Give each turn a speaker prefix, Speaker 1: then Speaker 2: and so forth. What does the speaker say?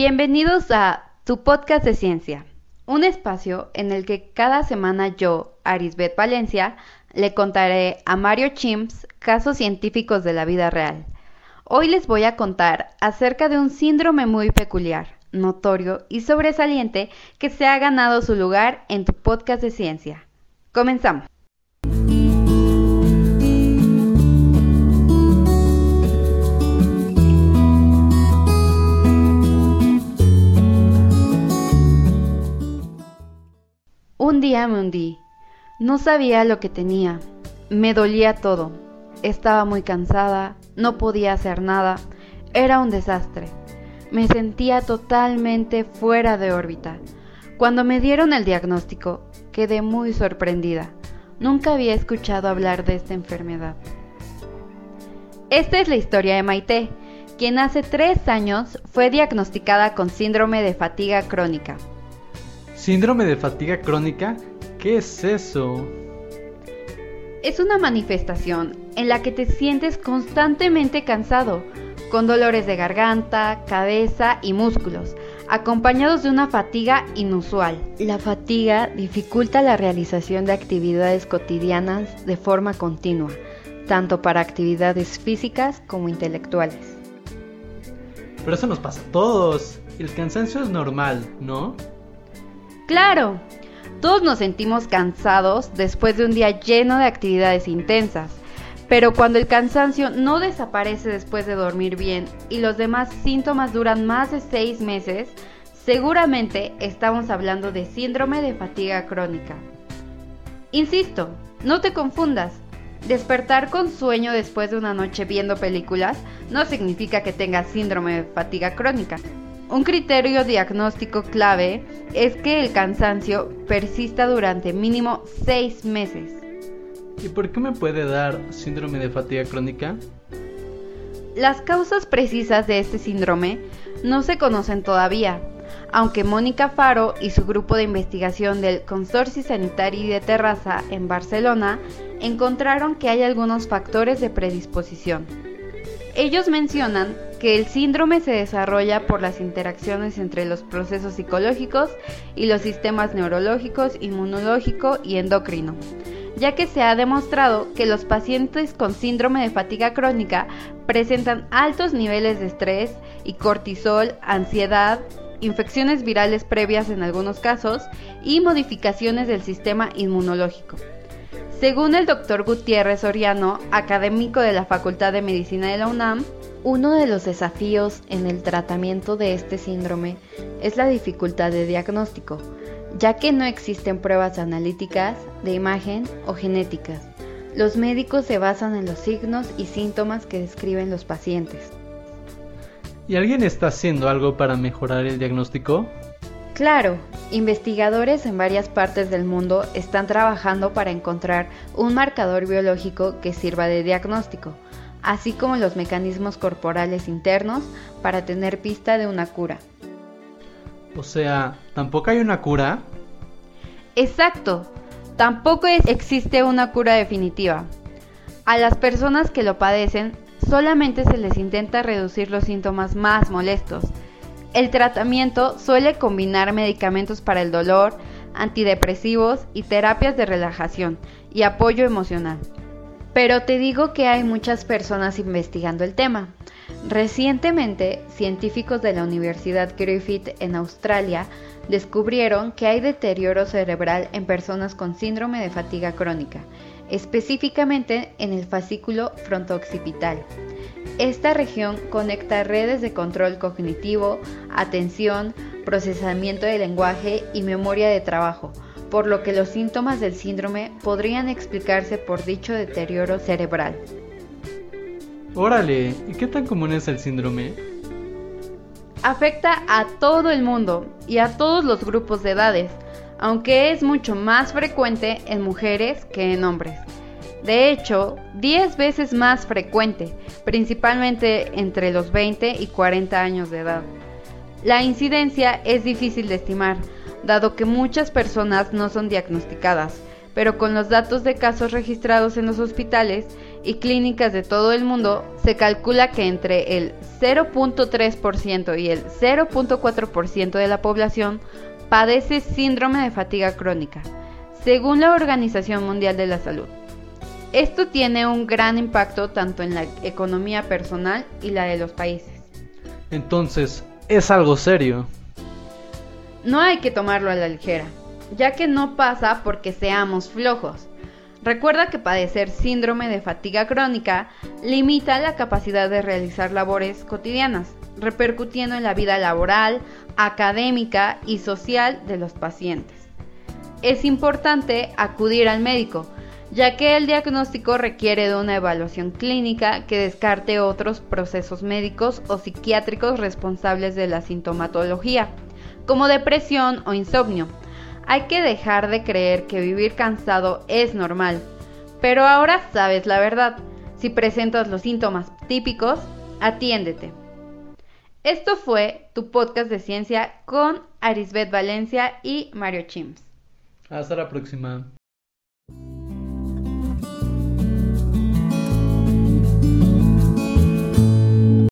Speaker 1: Bienvenidos a Tu Podcast de Ciencia, un espacio en el que cada semana yo, Arisbet Valencia, le contaré a Mario Chimps casos científicos de la vida real. Hoy les voy a contar acerca de un síndrome muy peculiar, notorio y sobresaliente que se ha ganado su lugar en tu podcast de ciencia. Comenzamos. Un día me hundí. No sabía lo que tenía. Me dolía todo. Estaba muy cansada, no podía hacer nada. Era un desastre. Me sentía totalmente fuera de órbita. Cuando me dieron el diagnóstico, quedé muy sorprendida. Nunca había escuchado hablar de esta enfermedad. Esta es la historia de Maite, quien hace tres años fue diagnosticada con síndrome de fatiga crónica.
Speaker 2: ¿Síndrome de fatiga crónica? ¿Qué es eso?
Speaker 1: Es una manifestación en la que te sientes constantemente cansado, con dolores de garganta, cabeza y músculos, acompañados de una fatiga inusual. La fatiga dificulta la realización de actividades cotidianas de forma continua, tanto para actividades físicas como intelectuales.
Speaker 2: Pero eso nos pasa a todos. El cansancio es normal, ¿no?
Speaker 1: Claro, todos nos sentimos cansados después de un día lleno de actividades intensas, pero cuando el cansancio no desaparece después de dormir bien y los demás síntomas duran más de seis meses, seguramente estamos hablando de síndrome de fatiga crónica. Insisto, no te confundas. Despertar con sueño después de una noche viendo películas no significa que tengas síndrome de fatiga crónica. Un criterio diagnóstico clave es que el cansancio persista durante mínimo 6 meses.
Speaker 2: ¿Y por qué me puede dar síndrome de fatiga crónica?
Speaker 1: Las causas precisas de este síndrome no se conocen todavía, aunque Mónica Faro y su grupo de investigación del Consorcio Sanitario de Terraza en Barcelona encontraron que hay algunos factores de predisposición. Ellos mencionan que el síndrome se desarrolla por las interacciones entre los procesos psicológicos y los sistemas neurológicos, inmunológico y endocrino, ya que se ha demostrado que los pacientes con síndrome de fatiga crónica presentan altos niveles de estrés y cortisol, ansiedad, infecciones virales previas en algunos casos y modificaciones del sistema inmunológico. Según el doctor Gutiérrez Soriano, académico de la Facultad de Medicina de la UNAM, uno de los desafíos en el tratamiento de este síndrome es la dificultad de diagnóstico, ya que no existen pruebas analíticas, de imagen o genéticas. Los médicos se basan en los signos y síntomas que describen los pacientes.
Speaker 2: ¿Y alguien está haciendo algo para mejorar el diagnóstico?
Speaker 1: Claro, investigadores en varias partes del mundo están trabajando para encontrar un marcador biológico que sirva de diagnóstico, así como los mecanismos corporales internos para tener pista de una cura.
Speaker 2: O sea, ¿tampoco hay una cura?
Speaker 1: Exacto, tampoco existe una cura definitiva. A las personas que lo padecen solamente se les intenta reducir los síntomas más molestos, el tratamiento suele combinar medicamentos para el dolor, antidepresivos y terapias de relajación y apoyo emocional. Pero te digo que hay muchas personas investigando el tema. Recientemente, científicos de la Universidad Griffith en Australia descubrieron que hay deterioro cerebral en personas con síndrome de fatiga crónica, específicamente en el fascículo frontooccipital. Esta región conecta redes de control cognitivo, atención, procesamiento de lenguaje y memoria de trabajo, por lo que los síntomas del síndrome podrían explicarse por dicho deterioro cerebral.
Speaker 2: Órale, ¿y qué tan común es el síndrome?
Speaker 1: Afecta a todo el mundo y a todos los grupos de edades, aunque es mucho más frecuente en mujeres que en hombres. De hecho, 10 veces más frecuente, principalmente entre los 20 y 40 años de edad. La incidencia es difícil de estimar, dado que muchas personas no son diagnosticadas, pero con los datos de casos registrados en los hospitales y clínicas de todo el mundo, se calcula que entre el 0.3% y el 0.4% de la población padece síndrome de fatiga crónica, según la Organización Mundial de la Salud. Esto tiene un gran impacto tanto en la economía personal y la de los países.
Speaker 2: Entonces, es algo serio.
Speaker 1: No hay que tomarlo a la ligera, ya que no pasa porque seamos flojos. Recuerda que padecer síndrome de fatiga crónica limita la capacidad de realizar labores cotidianas, repercutiendo en la vida laboral, académica y social de los pacientes. Es importante acudir al médico, ya que el diagnóstico requiere de una evaluación clínica que descarte otros procesos médicos o psiquiátricos responsables de la sintomatología, como depresión o insomnio. Hay que dejar de creer que vivir cansado es normal, pero ahora sabes la verdad. Si presentas los síntomas típicos, atiéndete. Esto fue tu podcast de ciencia con Arisbet Valencia y Mario Chims.
Speaker 2: Hasta la próxima.